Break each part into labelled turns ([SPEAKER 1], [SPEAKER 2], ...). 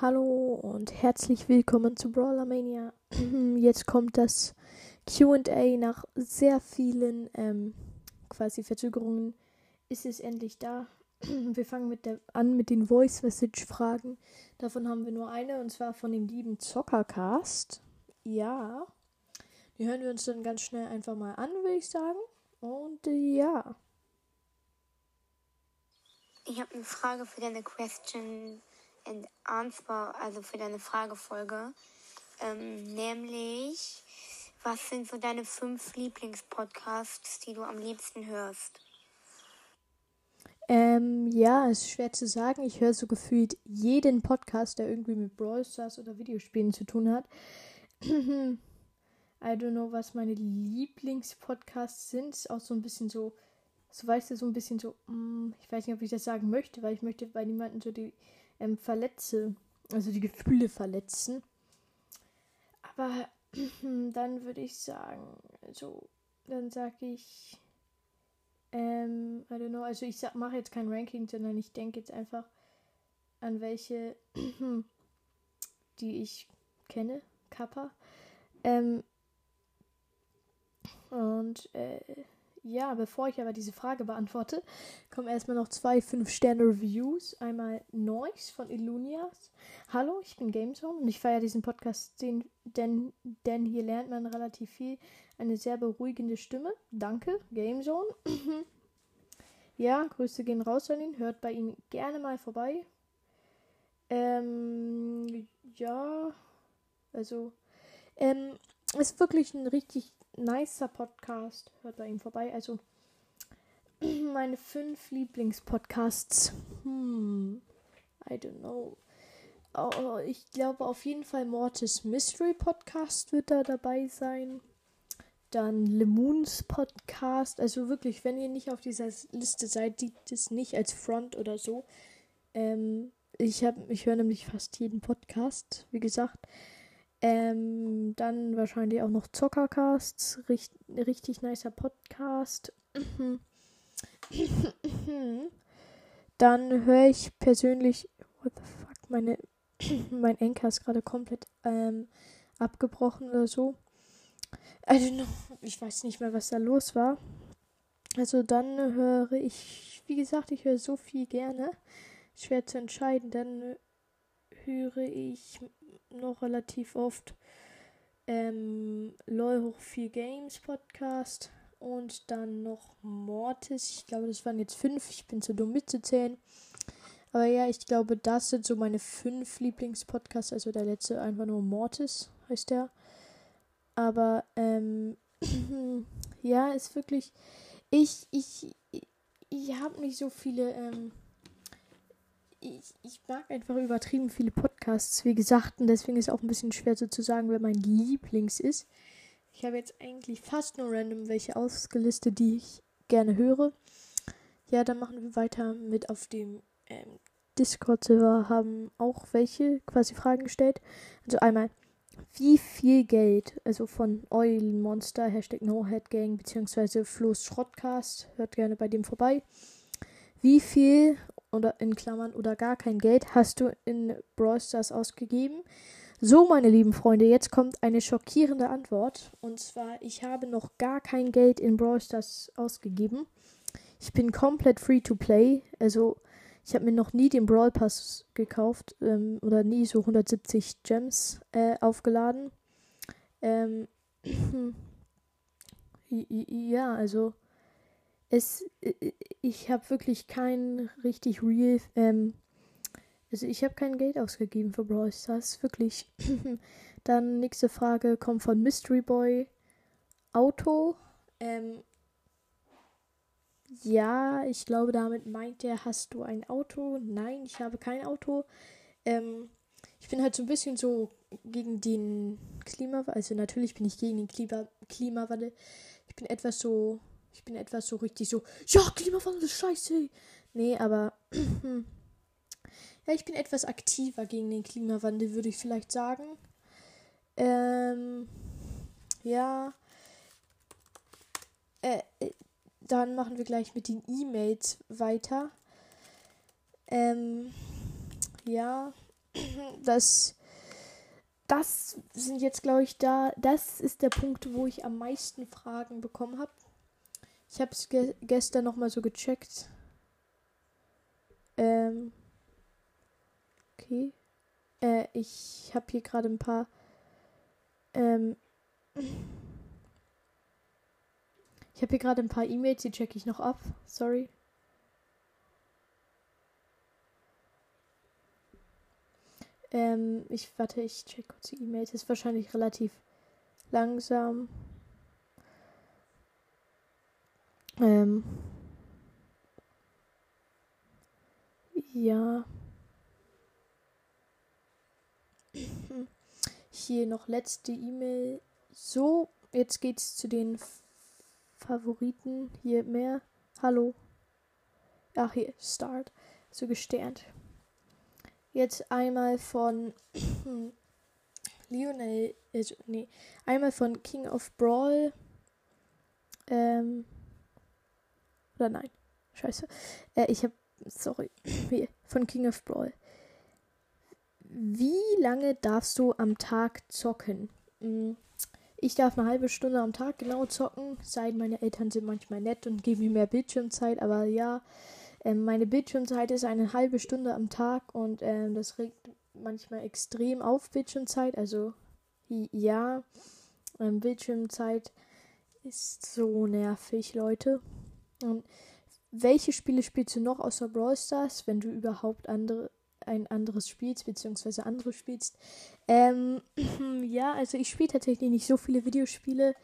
[SPEAKER 1] Hallo und herzlich willkommen zu Brawler Mania. Jetzt kommt das QA nach sehr vielen ähm, quasi Verzögerungen. Ist es endlich da? Wir fangen mit der, an mit den Voice Message Fragen. Davon haben wir nur eine und zwar von dem lieben Zockercast. Ja. Die hören wir uns dann ganz schnell einfach mal an, würde ich sagen. Und äh, ja.
[SPEAKER 2] Ich habe eine Frage für deine Question Answer, also für deine Fragefolge. Ähm, nämlich, was sind so deine fünf Lieblingspodcasts, die du am liebsten hörst?
[SPEAKER 1] Ähm, ja, ist schwer zu sagen. Ich höre so gefühlt jeden Podcast, der irgendwie mit Brawl Stars oder Videospielen zu tun hat. I don't know, was meine Lieblingspodcasts sind. Auch so ein bisschen so, so weißt du, so ein bisschen so, mm, ich weiß nicht, ob ich das sagen möchte, weil ich möchte bei niemandem so die ähm, verletze, also die Gefühle verletzen. Aber dann würde ich sagen, so, dann sage ich, ähm, I don't know, also ich mache jetzt kein Ranking, sondern ich denke jetzt einfach an welche, die ich kenne, Kappa. Ähm, und äh, ja, bevor ich aber diese Frage beantworte, kommen erstmal noch zwei 5-Sterne-Reviews. Einmal Noise von Illunias. Hallo, ich bin Gamezone und ich feiere diesen Podcast, denn, denn hier lernt man relativ viel. Eine sehr beruhigende Stimme. Danke, Gamezone. ja, Grüße gehen raus an ihn. Hört bei ihm gerne mal vorbei. Ähm, ja, also, ähm, ist wirklich ein richtig nicer Podcast. Hört bei ihm vorbei. Also meine fünf Lieblingspodcasts. Hm, I don't know. Oh, ich glaube auf jeden Fall Mortis Mystery Podcast wird da dabei sein. Dann Lemoons Podcast. Also wirklich, wenn ihr nicht auf dieser Liste seid, sieht es nicht als Front oder so. Ähm, ich ich höre nämlich fast jeden Podcast, wie gesagt. Ähm, dann wahrscheinlich auch noch Zockercasts. Richt, richtig nicer Podcast. dann höre ich persönlich. What the fuck? Meine, mein Enker ist gerade komplett ähm, abgebrochen oder so. Also, ich weiß nicht mehr, was da los war. Also dann höre ich, wie gesagt, ich höre so viel gerne. Schwer zu entscheiden. Dann höre ich noch relativ oft ähm, LOL hoch 4 Games Podcast und dann noch Mortis. Ich glaube, das waren jetzt fünf. Ich bin zu dumm mitzuzählen. Aber ja, ich glaube, das sind so meine fünf Lieblingspodcasts. Also der letzte einfach nur Mortis heißt der. Aber ähm, ja, ist wirklich. Ich, ich, ich, habe nicht so viele ähm, ich, ich mag einfach übertrieben viele Podcasts, wie gesagt, und deswegen ist es auch ein bisschen schwer so zu sagen, wer mein Lieblings ist. Ich habe jetzt eigentlich fast nur random welche ausgelistet, die ich gerne höre. Ja, dann machen wir weiter mit auf dem ähm, Discord-Server, haben auch welche quasi Fragen gestellt. Also einmal, wie viel Geld, also von Oil Monster, Hashtag NoHeadGang, beziehungsweise Flo's Schrottcast, hört gerne bei dem vorbei. Wie viel oder in Klammern oder gar kein Geld hast du in Brawl Stars ausgegeben? So, meine lieben Freunde, jetzt kommt eine schockierende Antwort. Und zwar, ich habe noch gar kein Geld in Brawl Stars ausgegeben. Ich bin komplett free to play. Also, ich habe mir noch nie den Brawl Pass gekauft ähm, oder nie so 170 Gems äh, aufgeladen. Ähm, ja, also es, äh, äh, ich habe wirklich kein richtig real, ähm, also ich habe kein Geld ausgegeben für Brawl Stars, wirklich. Dann nächste Frage kommt von Mystery Boy. Auto. Ähm, ja, ich glaube, damit meint er, hast du ein Auto? Nein, ich habe kein Auto. Ähm, ich bin halt so ein bisschen so gegen den Klimawandel. Also natürlich bin ich gegen den Klima Klimawandel. Ich bin etwas so ich bin etwas so richtig so, ja, Klimawandel ist scheiße. Nee, aber ja, ich bin etwas aktiver gegen den Klimawandel, würde ich vielleicht sagen. Ähm, ja. Äh, äh, dann machen wir gleich mit den E-Mails weiter. Ähm, ja, das, das sind jetzt, glaube ich, da. Das ist der Punkt, wo ich am meisten Fragen bekommen habe. Ich habe es ge gestern nochmal so gecheckt. Ähm. Okay. Äh, ich habe hier gerade ein paar. Ähm. Ich habe hier gerade ein paar E-Mails, die checke ich noch ab. Sorry. Ähm, ich warte, ich check kurz die E-Mails. Ist wahrscheinlich relativ langsam. Ähm. Ja. Hier noch letzte E-Mail. So, jetzt geht's zu den Favoriten. Hier mehr. Hallo. Ach, hier, Start. So gesternt. Jetzt einmal von Lionel, also, nee, einmal von King of Brawl. Ähm, oder nein, scheiße. Äh, ich hab, sorry, von King of Brawl. Wie lange darfst du am Tag zocken? Hm, ich darf eine halbe Stunde am Tag genau zocken, seit meine Eltern sind manchmal nett und geben mir mehr Bildschirmzeit, aber ja, ähm, meine Bildschirmzeit ist eine halbe Stunde am Tag und ähm, das regt manchmal extrem auf Bildschirmzeit. Also ja, ähm, Bildschirmzeit ist so nervig, Leute. Und welche Spiele spielst du noch außer Brawl Stars, wenn du überhaupt andere ein anderes spielst, beziehungsweise andere spielst? Ähm, ja, also ich spiele tatsächlich nicht so viele Videospiele.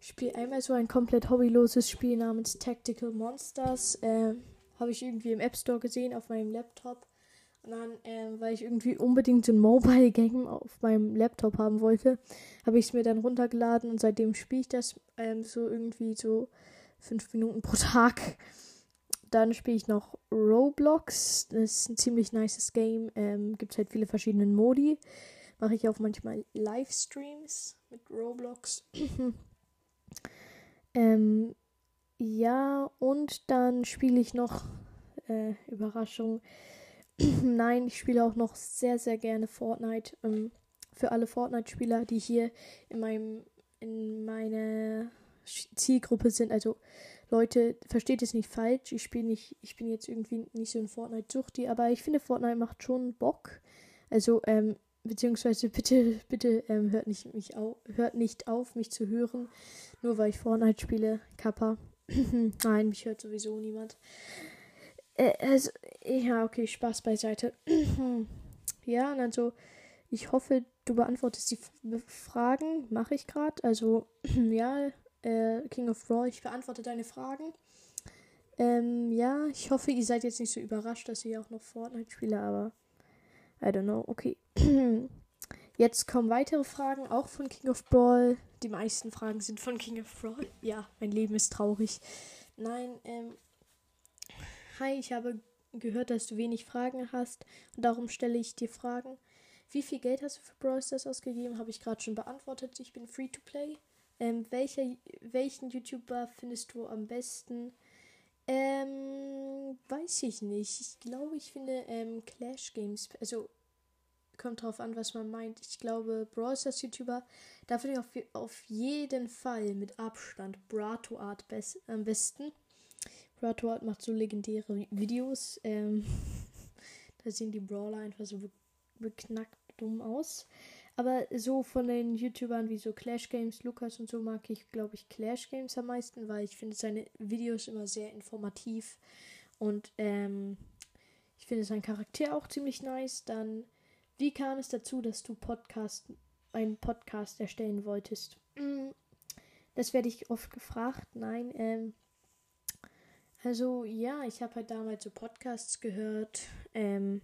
[SPEAKER 1] Ich spiele einmal so ein komplett hobbyloses Spiel namens Tactical Monsters. Ähm, habe ich irgendwie im App Store gesehen auf meinem Laptop. Und dann, ähm, weil ich irgendwie unbedingt so ein Mobile Game auf meinem Laptop haben wollte, habe ich es mir dann runtergeladen und seitdem spiele ich das ähm, so irgendwie so fünf Minuten pro Tag. Dann spiele ich noch Roblox. Das ist ein ziemlich nices Game. Ähm, Gibt halt viele verschiedene Modi. Mache ich auch manchmal Livestreams mit Roblox. ähm, ja, und dann spiele ich noch, äh, Überraschung, nein, ich spiele auch noch sehr, sehr gerne Fortnite. Ähm, für alle Fortnite-Spieler, die hier in meinem, in meiner Zielgruppe sind. Also Leute, versteht es nicht falsch. Ich spiele nicht, ich bin jetzt irgendwie nicht so ein Fortnite-Suchti, aber ich finde Fortnite macht schon Bock. Also, ähm, beziehungsweise bitte, bitte ähm, hört nicht mich auf, hört nicht auf, mich zu hören, nur weil ich Fortnite spiele, Kappa. Nein, mich hört sowieso niemand. Äh, also, ja, okay, Spaß beiseite. ja, und also, ich hoffe, du beantwortest die Fragen. Mache ich gerade. Also, ja, äh, King of Raw, ich beantworte deine Fragen. Ähm, ja, ich hoffe, ihr seid jetzt nicht so überrascht, dass ich auch noch Fortnite spiele, aber I don't know. Okay. Jetzt kommen weitere Fragen, auch von King of Brawl. Die meisten Fragen sind von King of Brawl. Ja, mein Leben ist traurig. Nein, ähm. Hi, ich habe gehört, dass du wenig Fragen hast und darum stelle ich dir Fragen. Wie viel Geld hast du für Brawl Stars ausgegeben? Habe ich gerade schon beantwortet. Ich bin free to play. Ähm, welcher, welchen YouTuber findest du am besten? Ähm, weiß ich nicht. Ich glaube, ich finde ähm, Clash Games, also kommt drauf an, was man meint. Ich glaube, Brawl Stars YouTuber, da finde ich auf, auf jeden Fall mit Abstand Brato Art best, am besten. Brato Art macht so legendäre Videos. Ähm, da sehen die Brawler einfach so be beknackt dumm aus. Aber so von den YouTubern wie so Clash Games, Lukas und so mag ich, glaube ich, Clash Games am meisten, weil ich finde seine Videos immer sehr informativ und ähm, ich finde sein Charakter auch ziemlich nice. Dann wie kam es dazu, dass du Podcast, einen Podcast erstellen wolltest? Mm, das werde ich oft gefragt. Nein, ähm, also ja, ich habe halt damals so Podcasts gehört. Ähm,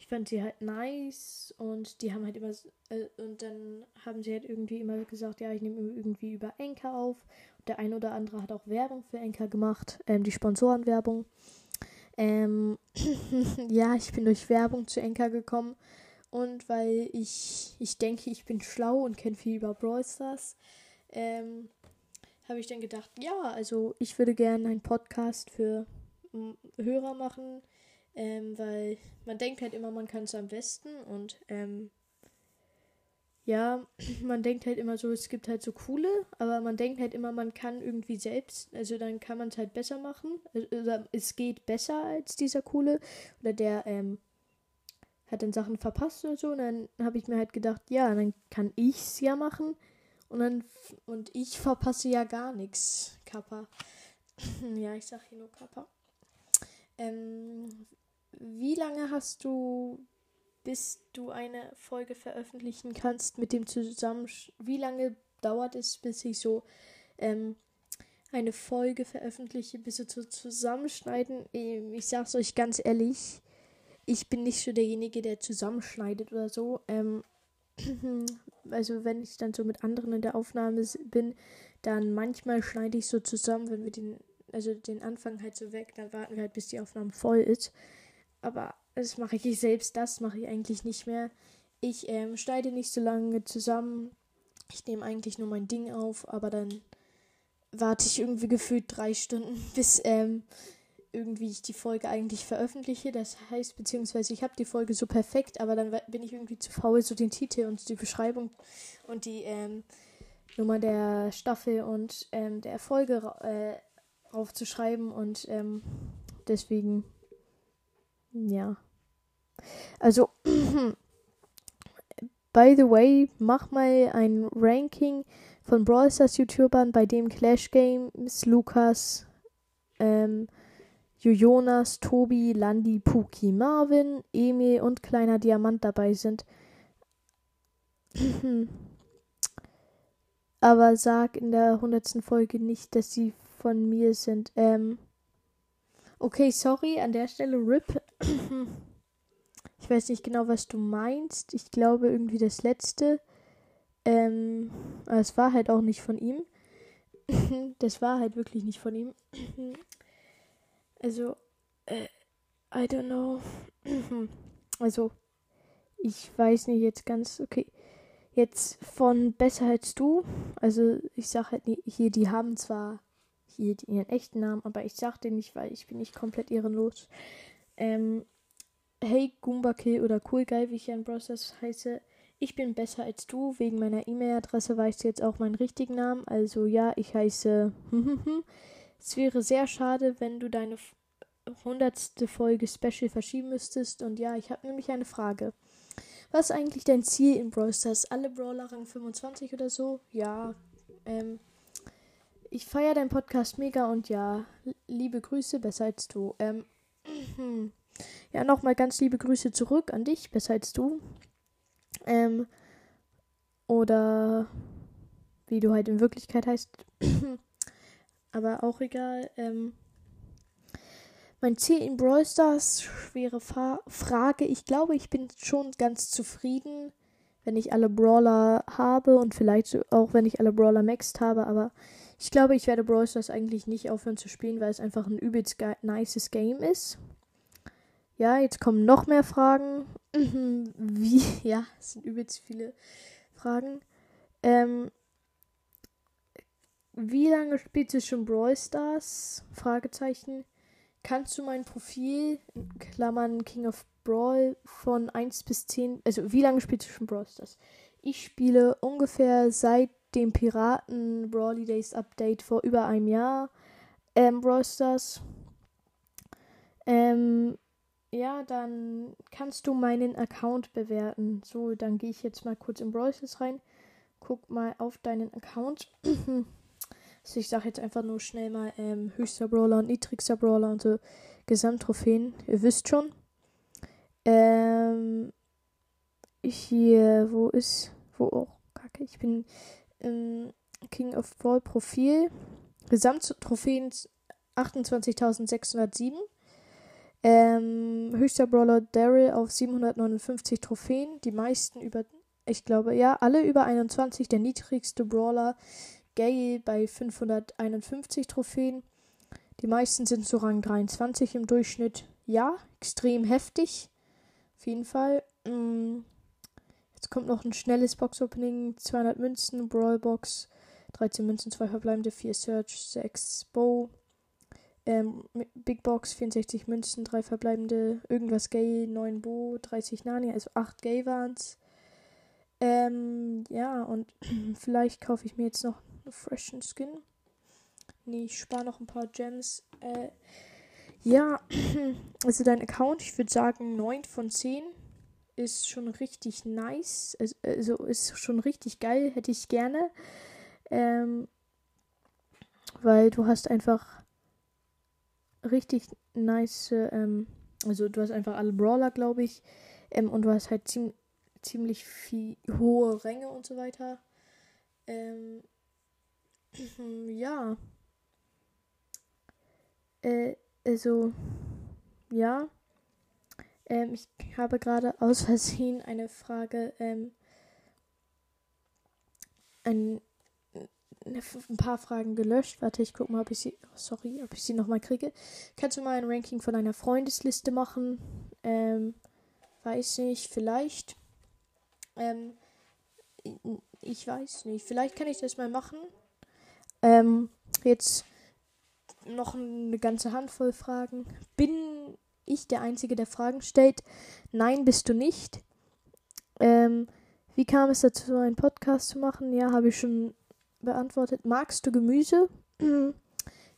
[SPEAKER 1] ich fand sie halt nice und die haben halt immer äh, und dann haben sie halt irgendwie immer gesagt, ja, ich nehme irgendwie über Enker auf. Und der ein oder andere hat auch Werbung für Enker gemacht, ähm, die Sponsorenwerbung. Ähm, ja, ich bin durch Werbung zu Enker gekommen und weil ich, ich denke, ich bin schlau und kenne viel über Brawl Stars, ähm, habe ich dann gedacht, ja, also ich würde gerne einen Podcast für Hörer machen, Ähm, weil man denkt halt immer, man kann es am besten und ähm, ja, man denkt halt immer so, es gibt halt so coole, aber man denkt halt immer, man kann irgendwie selbst, also dann kann man es halt besser machen. Also, es geht besser als dieser coole oder der ähm, hat dann Sachen verpasst oder so. Und dann habe ich mir halt gedacht, ja, dann kann ich es ja machen. Und dann und ich verpasse ja gar nichts, Kappa. ja, ich sag hier nur Kappa. Ähm, wie lange hast du bis du eine Folge veröffentlichen kannst mit dem Zusammensch... Wie lange dauert es, bis ich so ähm, eine Folge veröffentliche, bis wir zu zusammenschneiden? Ähm, ich sag's euch ganz ehrlich, ich bin nicht so derjenige, der zusammenschneidet oder so. Ähm, also wenn ich dann so mit anderen in der Aufnahme bin, dann manchmal schneide ich so zusammen, wenn wir den, also den Anfang halt so weg, dann warten wir halt, bis die Aufnahme voll ist. Aber das mache ich selbst, das mache ich eigentlich nicht mehr. Ich ähm, schneide nicht so lange zusammen. Ich nehme eigentlich nur mein Ding auf, aber dann warte ich irgendwie gefühlt drei Stunden, bis ähm, irgendwie ich die Folge eigentlich veröffentliche. Das heißt, beziehungsweise ich habe die Folge so perfekt, aber dann bin ich irgendwie zu faul, so den Titel und die Beschreibung und die ähm, Nummer der Staffel und ähm, der Folge äh, aufzuschreiben und ähm, deswegen ja. Also, by the way, mach mal ein Ranking von Brawl Stars YouTubern, bei dem Clash Games, Lukas, ähm, Jonas, Tobi, Landi, Puki, Marvin, Emil und kleiner Diamant dabei sind. Aber sag in der hundertsten Folge nicht, dass sie von mir sind. Ähm, Okay, sorry, an der Stelle RIP. ich weiß nicht genau, was du meinst. Ich glaube irgendwie das letzte. Ähm, es war halt auch nicht von ihm. das war halt wirklich nicht von ihm. also, äh, I don't know. also, ich weiß nicht jetzt ganz, okay. Jetzt von Besser als du. Also, ich sag halt hier, die haben zwar hier ihren echten Namen, aber ich sag den nicht, weil ich bin nicht komplett ehrenlos. Ähm, hey Goomba Kill oder Cool Guy, wie ich ja in Process heiße. Ich bin besser als du. Wegen meiner E-Mail-Adresse weißt du jetzt auch meinen richtigen Namen. Also ja, ich heiße. es wäre sehr schade, wenn du deine hundertste Folge Special verschieben müsstest. Und ja, ich habe nämlich eine Frage. Was ist eigentlich dein Ziel in Brawl Stars? Alle Brawler Rang 25 oder so? Ja, ähm, ich feiere deinen Podcast mega und ja, liebe Grüße, besser als du. Ähm, ja, nochmal ganz liebe Grüße zurück an dich, besser als du. Ähm, oder wie du halt in Wirklichkeit heißt. Aber auch egal. Ähm, mein Ziel in Brawl Stars, schwere Fa Frage. Ich glaube, ich bin schon ganz zufrieden, wenn ich alle Brawler habe und vielleicht auch, wenn ich alle Brawler maxed habe. Aber ich glaube, ich werde Brawl Stars eigentlich nicht aufhören zu spielen, weil es einfach ein übelst nices Game ist. Ja, jetzt kommen noch mehr Fragen. Wie? Ja, es sind übelst viele Fragen. Ähm, wie lange spielst du schon Brawl Stars? Fragezeichen. Kannst du mein Profil, Klammern King of Brawl, von 1 bis 10, also wie lange spielst du schon Brawl Stars? Ich spiele ungefähr seit dem Piraten Brawly Days Update vor über einem Jahr. Ähm, Brawl Stars. Ähm, ja, dann kannst du meinen Account bewerten. So, dann gehe ich jetzt mal kurz in Brawl rein. Guck mal auf deinen Account. also ich sage jetzt einfach nur schnell mal ähm, höchster Brawler und niedrigster Brawler und so Gesamttrophäen. Ihr wisst schon. Ähm, hier, wo ist, wo oh, kacke, ich bin im King of Ball Profil. Gesamttrophäen 28.607. Ähm, höchster Brawler Daryl auf 759 Trophäen. Die meisten über, ich glaube, ja, alle über 21. Der niedrigste Brawler Gale bei 551 Trophäen. Die meisten sind so Rang 23 im Durchschnitt. Ja, extrem heftig. Auf jeden Fall. Mm, Jetzt kommt noch ein schnelles Box-Opening. 200 Münzen, Brawlbox, 13 Münzen, 2 verbleibende, 4 Search, 6 Bow, Ähm, Big Box, 64 Münzen, 3 verbleibende, irgendwas Gay, 9 Bo, 30 Nani, also 8 Gay waren's. Ähm, ja, und vielleicht kaufe ich mir jetzt noch einen freshen Skin. Nee, ich spare noch ein paar Gems. Äh, ja, also dein Account, ich würde sagen 9 von 10 ist schon richtig nice. Also, also, ist schon richtig geil, hätte ich gerne. Ähm, weil du hast einfach richtig nice, ähm, also du hast einfach alle Brawler, glaube ich. Ähm, und du hast halt ziem ziemlich viel hohe Ränge und so weiter. Ähm, ja. Äh, also, ja. Ähm, ich habe gerade aus Versehen eine Frage, ähm, ein, ein paar Fragen gelöscht. Warte, ich gucke mal, ob ich sie, oh, sorry, ob ich sie nochmal kriege. Kannst du mal ein Ranking von einer Freundesliste machen? Ähm, weiß nicht, vielleicht. Ähm, ich weiß nicht, vielleicht kann ich das mal machen. Ähm, jetzt noch eine ganze Handvoll Fragen. Bin ich der Einzige, der Fragen stellt? Nein, bist du nicht. Ähm, wie kam es dazu, einen Podcast zu machen? Ja, habe ich schon beantwortet. Magst du Gemüse?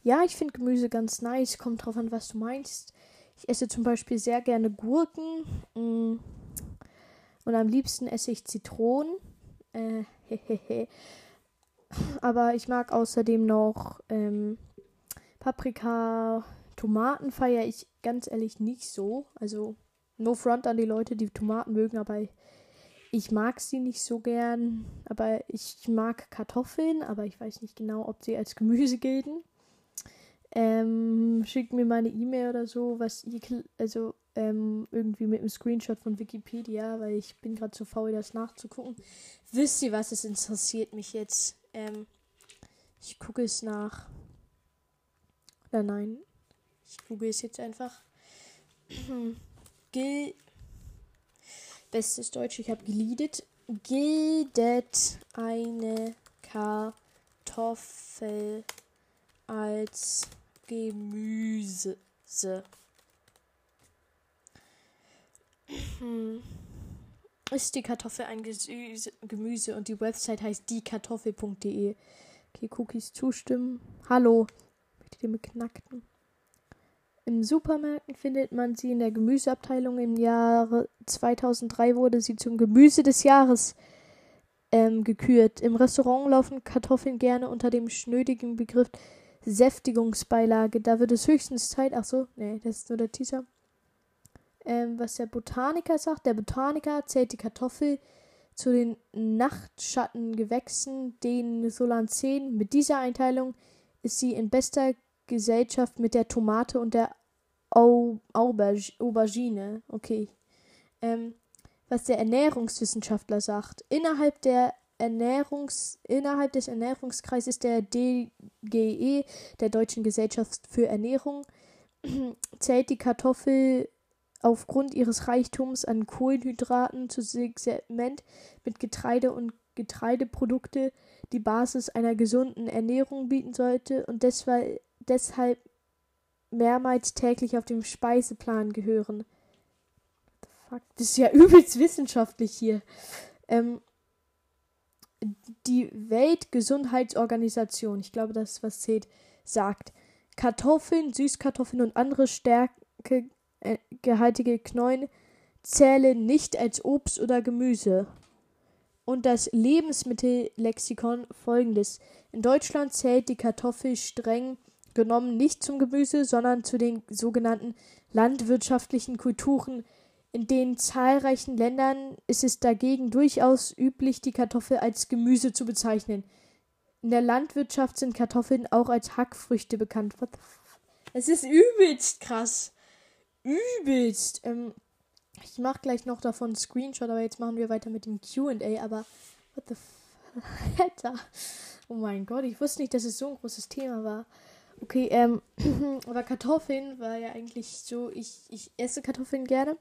[SPEAKER 1] ja, ich finde Gemüse ganz nice. Kommt drauf an, was du meinst. Ich esse zum Beispiel sehr gerne Gurken. Mm. Und am liebsten esse ich Zitronen. Äh, Aber ich mag außerdem noch ähm, Paprika, Tomaten feiere ich ganz ehrlich nicht so. Also no front an die Leute, die Tomaten mögen, aber ich mag sie nicht so gern. Aber ich mag Kartoffeln, aber ich weiß nicht genau, ob sie als Gemüse gelten. Ähm, schickt mir mal eine E-Mail oder so, was ihr, also ähm, irgendwie mit einem Screenshot von Wikipedia, weil ich bin gerade zu faul, das nachzugucken. Wisst ihr was? Es interessiert mich jetzt. Ähm, ich gucke es nach. Oder nein. Ich google es jetzt einfach. Gil. Bestes Deutsch, ich habe geliedet. Gildet eine Kartoffel als Gemüse. Ist die Kartoffel ein Gesüse, Gemüse und die Website heißt diekartoffel.de. Okay, Cookies zustimmen. Hallo. Möchtet ihr mit Im Supermärkten findet man sie in der Gemüseabteilung. Im Jahre 2003 wurde sie zum Gemüse des Jahres ähm, gekürt. Im Restaurant laufen Kartoffeln gerne unter dem schnödigen Begriff Säftigungsbeilage. Da wird es höchstens Zeit. Ach so, nee, das ist nur der Teaser ähm, was der Botaniker sagt. Der Botaniker zählt die Kartoffel zu den Nachtschattengewächsen, den Solanaceen. Mit dieser Einteilung ist sie in bester Gesellschaft mit der Tomate und der Au Aubergine. Okay. Ähm, was der Ernährungswissenschaftler sagt. Innerhalb der Ernährungs innerhalb des Ernährungskreises der DGE, der Deutschen Gesellschaft für Ernährung, zählt die Kartoffel aufgrund ihres Reichtums an Kohlenhydraten zu Segment mit Getreide und Getreideprodukte die Basis einer gesunden Ernährung bieten sollte und deshalb mehrmals täglich auf dem Speiseplan gehören. Fuck, das ist ja übelst wissenschaftlich hier. Ähm, die Weltgesundheitsorganisation, ich glaube, das ist was zählt, sagt, Kartoffeln, Süßkartoffeln und andere Stärke äh, Knollen zählen nicht als Obst oder Gemüse. Und das Lebensmittellexikon folgendes. In Deutschland zählt die Kartoffel streng genommen nicht zum Gemüse, sondern zu den sogenannten landwirtschaftlichen Kulturen. In den zahlreichen Ländern ist es dagegen durchaus üblich, die Kartoffel als Gemüse zu bezeichnen. In der Landwirtschaft sind Kartoffeln auch als Hackfrüchte bekannt. Es ist übelst krass übelst. Ähm, ich mache gleich noch davon einen Screenshot, aber jetzt machen wir weiter mit dem QA. Aber, what the f Alter. Oh mein Gott, ich wusste nicht, dass es so ein großes Thema war. Okay, ähm, aber Kartoffeln war ja eigentlich so, ich, ich esse Kartoffeln gerne.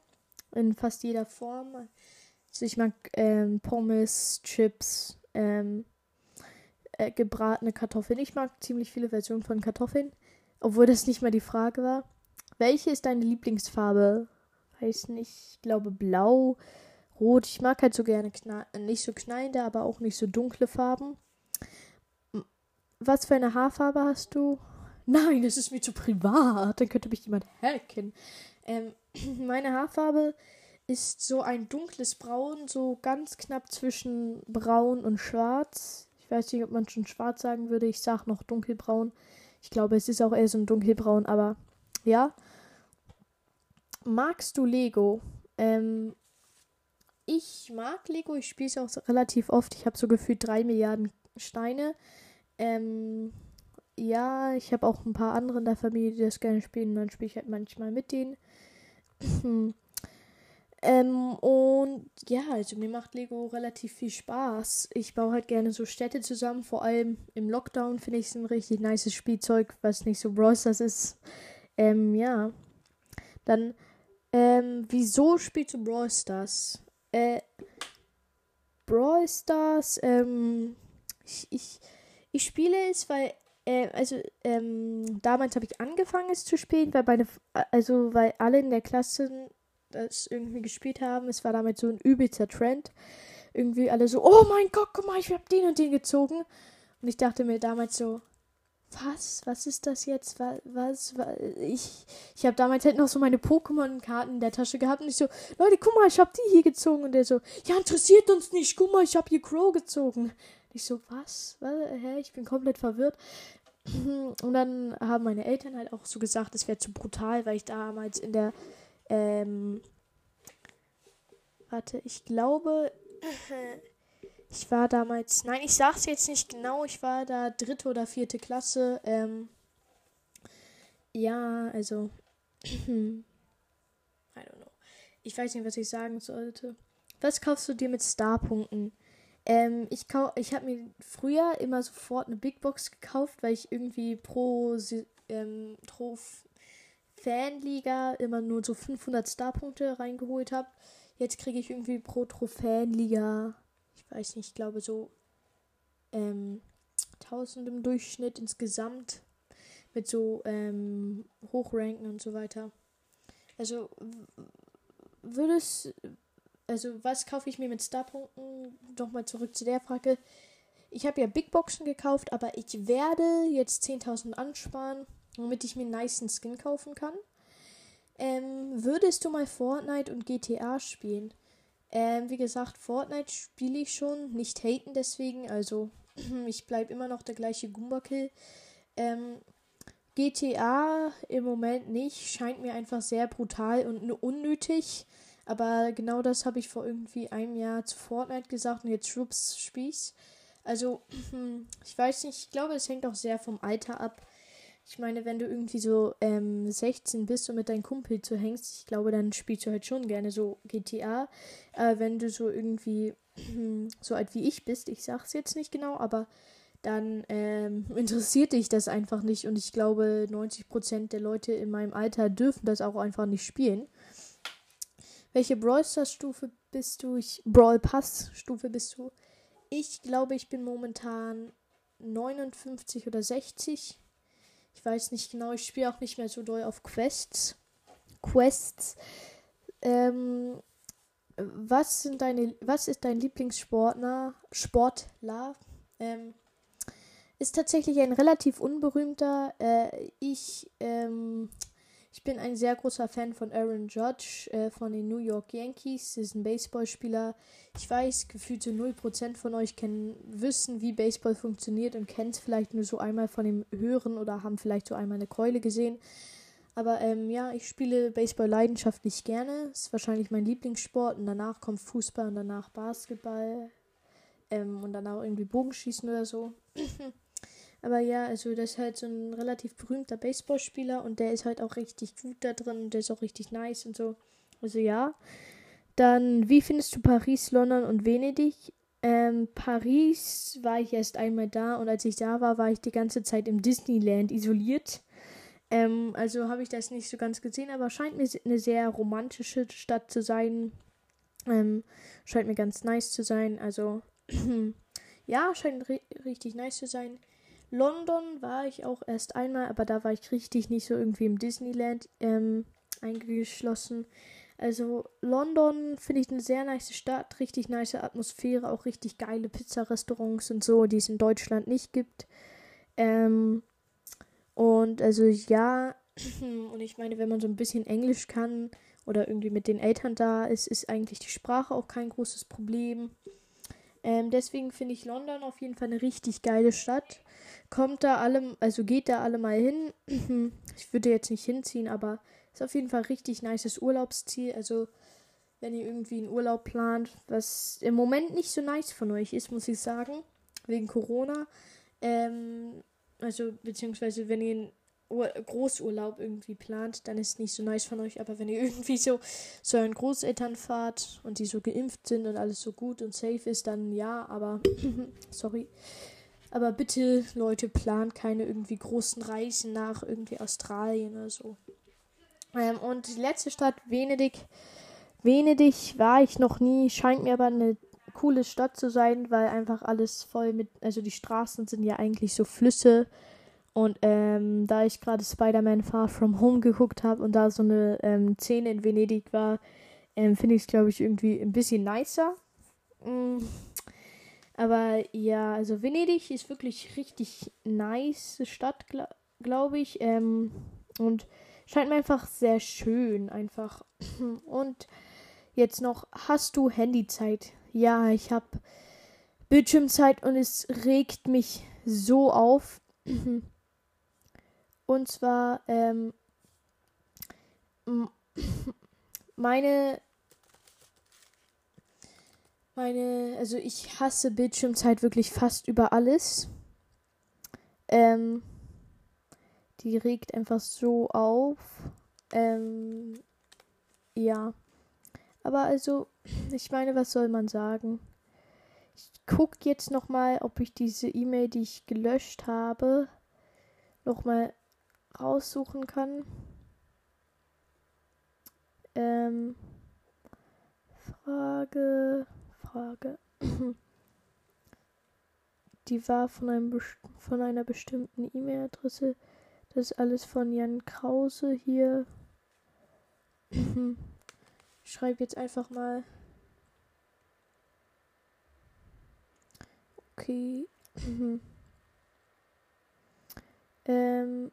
[SPEAKER 1] In fast jeder Form. Also ich mag ähm, Pommes, Chips, ähm, äh, gebratene Kartoffeln. Ich mag ziemlich viele Versionen von Kartoffeln. Obwohl das nicht mal die Frage war. Welche ist deine Lieblingsfarbe? Weiß nicht, ich glaube blau, rot. Ich mag halt so gerne nicht so knallende, aber auch nicht so dunkle Farben. Was für eine Haarfarbe hast du? Nein, das ist mir zu privat. Dann könnte mich jemand hacken. Ähm, meine Haarfarbe ist so ein dunkles Braun, so ganz knapp zwischen Braun und Schwarz. Ich weiß nicht, ob man schon schwarz sagen würde. Ich sage noch dunkelbraun. Ich glaube, es ist auch eher so ein dunkelbraun, aber ja. Magst du Lego? Ähm, ich mag Lego. Ich spiele es auch relativ oft. Ich habe so gefühlt drei Milliarden Steine. Ähm, ja, ich habe auch ein paar andere in der Familie, die das gerne spielen. Dann spiele ich halt manchmal mit denen. ähm, und ja, also mir macht Lego relativ viel Spaß. Ich baue halt gerne so Städte zusammen. Vor allem im Lockdown finde ich es ein richtig nices Spielzeug, was nicht so Bros. das ist. Ähm, ja. Dann, ähm, wieso spielst du Brawl Stars? Äh, Brawl Stars, ähm, ich, ich, ich spiele es, weil äh, also ähm, damals habe ich angefangen es zu spielen, weil meine, also weil alle in der Klasse das irgendwie gespielt haben. Es war damit so ein übelster Trend. Irgendwie alle so, oh mein Gott, guck mal, ich habe den und den gezogen. Und ich dachte mir damals so, was? Was ist das jetzt? Was? was? Ich, ich habe damals halt noch so meine Pokémon-Karten in der Tasche gehabt und ich so, Leute, guck mal, ich habe die hier gezogen. Und der so, ja, interessiert uns nicht. Guck mal, ich habe hier Crow gezogen. Ich so, was? Hä? Ich bin komplett verwirrt. Und dann haben meine Eltern halt auch so gesagt, es wäre zu brutal, weil ich damals in der, ähm, warte, ich glaube, ich war damals, nein, ich sag's jetzt nicht genau, ich war da dritte oder vierte Klasse, ähm, ja, also, I don't know. Ich weiß nicht, was ich sagen sollte. Was kaufst du dir mit Starpunkten? Ähm, ich ich habe mir früher immer sofort eine Big Box gekauft, weil ich irgendwie pro, ähm, pro Fanliga immer nur so 500 Starpunkte reingeholt habe. Jetzt kriege ich irgendwie pro Trophäenliga, ich weiß nicht, ich glaube so ähm, 1000 im Durchschnitt insgesamt mit so ähm, Hochranken und so weiter. Also würde es also was kaufe ich mir mit Starpunkten? Nochmal zurück zu der Frage. Ich habe ja Big Boxen gekauft, aber ich werde jetzt 10.000 ansparen, damit ich mir einen nice Skin kaufen kann. Ähm, würdest du mal Fortnite und GTA spielen? Ähm, wie gesagt, Fortnite spiele ich schon, nicht haten deswegen, also ich bleibe immer noch der gleiche Goomba-Kill. Ähm, GTA im Moment nicht, scheint mir einfach sehr brutal und unnötig. Aber genau das habe ich vor irgendwie einem Jahr zu Fortnite gesagt und jetzt schwupps Spieß. Also, ich weiß nicht, ich glaube, es hängt auch sehr vom Alter ab. Ich meine, wenn du irgendwie so ähm, 16 bist und mit deinem Kumpel zu hängst, ich glaube, dann spielst du halt schon gerne so GTA. Äh, wenn du so irgendwie so alt wie ich bist, ich sag's jetzt nicht genau, aber dann ähm, interessiert dich das einfach nicht. Und ich glaube, 90% der Leute in meinem Alter dürfen das auch einfach nicht spielen. Welche Brawl Stars Stufe bist du? Ich, Brawl Pass Stufe bist du? Ich glaube, ich bin momentan 59 oder 60. Ich weiß nicht genau. Ich spiele auch nicht mehr so doll auf Quests. Quests. Ähm, was sind deine, was ist dein Lieblingssportler? Sportler? Ähm, ist tatsächlich ein relativ unberühmter. Äh, ich ähm, ich bin ein sehr großer Fan von Aaron Judge äh, von den New York Yankees. Das ist ein Baseballspieler. Ich weiß, gefühlt so 0% von euch kennen, wissen, wie Baseball funktioniert und kennen es vielleicht nur so einmal von dem Hören oder haben vielleicht so einmal eine Keule gesehen. Aber ähm, ja, ich spiele Baseball leidenschaftlich gerne. Ist wahrscheinlich mein Lieblingssport. Und danach kommt Fußball und danach Basketball. Ähm, und danach irgendwie Bogenschießen oder so. Aber ja, also das ist halt so ein relativ berühmter Baseballspieler und der ist halt auch richtig gut da drin und der ist auch richtig nice und so. Also ja. Dann, wie findest du Paris, London und Venedig? Ähm, Paris war ich erst einmal da und als ich da war, war ich die ganze Zeit im Disneyland isoliert. Ähm, also habe ich das nicht so ganz gesehen, aber scheint mir eine sehr romantische Stadt zu sein. Ähm, scheint mir ganz nice zu sein. Also ja, scheint ri richtig nice zu sein. London war ich auch erst einmal, aber da war ich richtig nicht so irgendwie im Disneyland ähm, eingeschlossen. Also London finde ich eine sehr nice Stadt, richtig nice Atmosphäre, auch richtig geile Pizzarestaurants und so, die es in Deutschland nicht gibt. Ähm, und also ja, und ich meine, wenn man so ein bisschen Englisch kann oder irgendwie mit den Eltern da ist, ist eigentlich die Sprache auch kein großes Problem. Ähm, deswegen finde ich London auf jeden Fall eine richtig geile Stadt. Kommt da alle, also geht da alle mal hin. ich würde jetzt nicht hinziehen, aber ist auf jeden Fall richtig nices Urlaubsziel. Also, wenn ihr irgendwie einen Urlaub plant, was im Moment nicht so nice von euch ist, muss ich sagen, wegen Corona. Ähm, also, beziehungsweise, wenn ihr einen Ur Großurlaub irgendwie plant, dann ist es nicht so nice von euch. Aber wenn ihr irgendwie so zu euren Großeltern fahrt und die so geimpft sind und alles so gut und safe ist, dann ja, aber sorry. Aber bitte, Leute, plant keine irgendwie großen Reisen nach irgendwie Australien oder so. Ähm, und die letzte Stadt, Venedig. Venedig war ich noch nie, scheint mir aber eine coole Stadt zu sein, weil einfach alles voll mit, also die Straßen sind ja eigentlich so Flüsse. Und ähm, da ich gerade Spider-Man Far From Home geguckt habe und da so eine ähm, Szene in Venedig war, ähm, finde ich es, glaube ich, irgendwie ein bisschen nicer. Mm. Aber ja, also Venedig ist wirklich richtig nice Stadt, gl glaube ich. Ähm, und scheint mir einfach sehr schön, einfach. Und jetzt noch, hast du Handyzeit? Ja, ich habe Bildschirmzeit und es regt mich so auf. Und zwar, ähm, meine, meine, also ich hasse Bildschirmzeit wirklich fast über alles. Ähm, die regt einfach so auf. Ähm, ja. Aber also, ich meine, was soll man sagen? Ich gucke jetzt nochmal, ob ich diese E-Mail, die ich gelöscht habe, nochmal raussuchen kann. Ähm, Frage, Frage. Die war von, einem, von einer bestimmten E-Mail-Adresse. Das ist alles von Jan Krause hier. Ich schreibe jetzt einfach mal. Okay. ähm.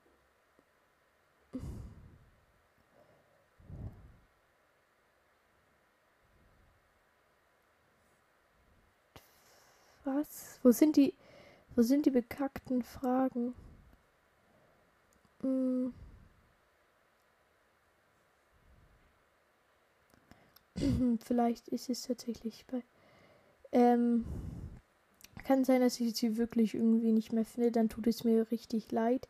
[SPEAKER 1] Was? Wo sind die. Wo sind die bekackten Fragen? Hm. Vielleicht ist es tatsächlich bei. Ähm, kann sein, dass ich sie wirklich irgendwie nicht mehr finde. Dann tut es mir richtig leid.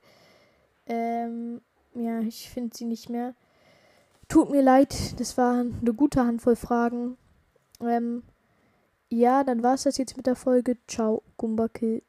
[SPEAKER 1] Ähm, ja, ich finde sie nicht mehr. Tut mir leid, das war eine gute Handvoll Fragen. Ähm, ja, dann war es das jetzt mit der Folge. Ciao, Gumbakill.